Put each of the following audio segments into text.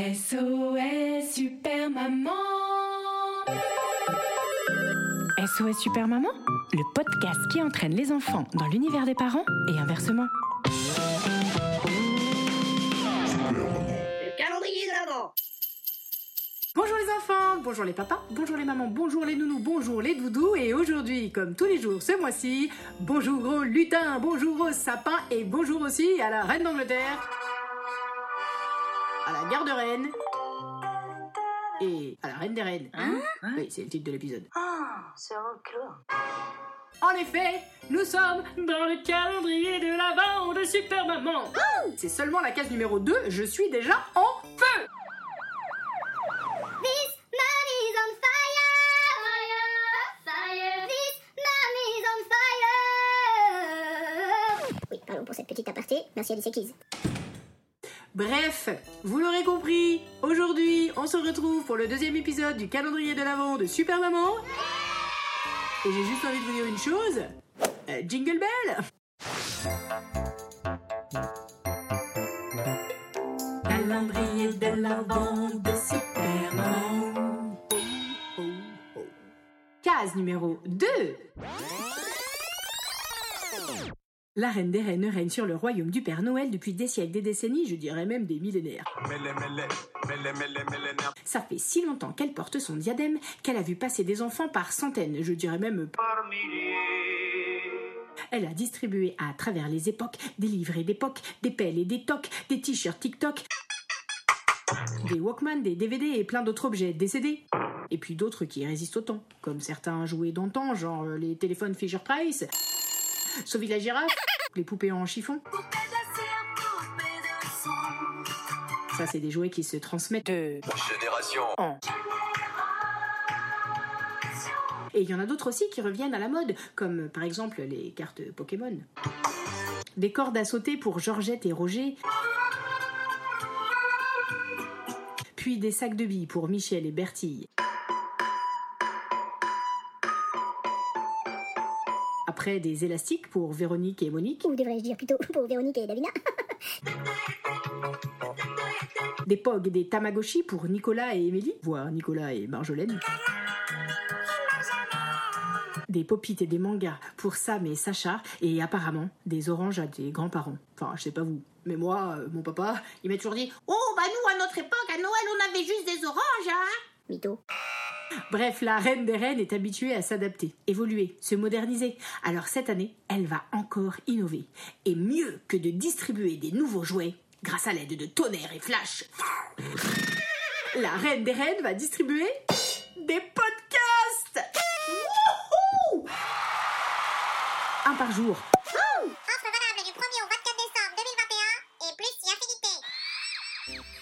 SOS Super Maman. SOS Super Maman, le podcast qui entraîne les enfants dans l'univers des parents et inversement. Le calendrier de l'avant. Bonjour les enfants, bonjour les papas, bonjour les mamans, bonjour les nounous, bonjour les doudous et aujourd'hui, comme tous les jours ce mois-ci, bonjour au lutin, bonjour au sapin et bonjour aussi à la reine d'Angleterre, à la garde reine et à la reine des reines. Hein Oui, c'est le titre de l'épisode. Ah, c'est. En effet, nous sommes dans le calendrier de l'avant de Super Maman. C'est seulement la case numéro 2, je suis déjà en feu This mommy's on fire, fire, fire. This mommy's on fire. Oui, pardon pour cette petite aparté. Merci Alicia Keys. Bref, vous l'aurez compris, aujourd'hui on se retrouve pour le deuxième épisode du calendrier de l'Avent de Super Maman. Et j'ai juste envie de vous dire une chose. Euh, jingle Bell Calendrier de l'Avent de Super Maman. Case numéro 2 La reine des reines règne sur le royaume du Père Noël depuis des siècles, des décennies, je dirais même des millénaires. Ça fait si longtemps qu'elle porte son diadème qu'elle a vu passer des enfants par centaines, je dirais même par milliers. Elle a distribué à travers les époques des livrets d'époque, des pelles et des tocs, des t-shirts TikTok, des Walkman, des DVD et plein d'autres objets, des CD. Et puis d'autres qui résistent au temps, comme certains jouets d'antan, genre euh, les téléphones Fisher Price, Sauvi la girafe, les poupées en chiffon. Ça, c'est des jouets qui se transmettent de Génération. Et il y en a d'autres aussi qui reviennent à la mode, comme par exemple les cartes Pokémon. Des cordes à sauter pour Georgette et Roger. Puis des sacs de billes pour Michel et Bertille. Après des élastiques pour Véronique et Monique. Ou devrais-je dire plutôt pour Véronique et Davina Des POG et des Tamagotchi pour Nicolas et Émilie, voire Nicolas et Marjolaine. Des popites et des mangas pour Sam et Sacha, et apparemment des oranges à des grands-parents. Enfin, je sais pas vous, mais moi, euh, mon papa, il m'a toujours dit Oh, bah nous, à notre époque, à Noël, on avait juste des oranges, hein Mytho. Bref, la reine des reines est habituée à s'adapter, évoluer, se moderniser. Alors cette année, elle va encore innover. Et mieux que de distribuer des nouveaux jouets, grâce à l'aide de tonnerre et flash, la reine des reines va distribuer des podcasts Un par jour.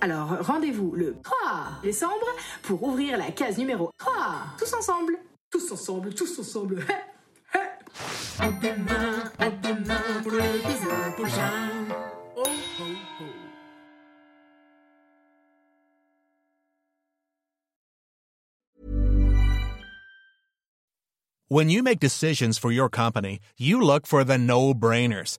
Alors rendez-vous le 3 décembre pour ouvrir la case numéro 3. Tous ensemble. Tous ensemble, tous ensemble. À demain, à demain pour l'épisode prochain. Oh, oh, oh. When you make decisions for your company, you look for the no brainers.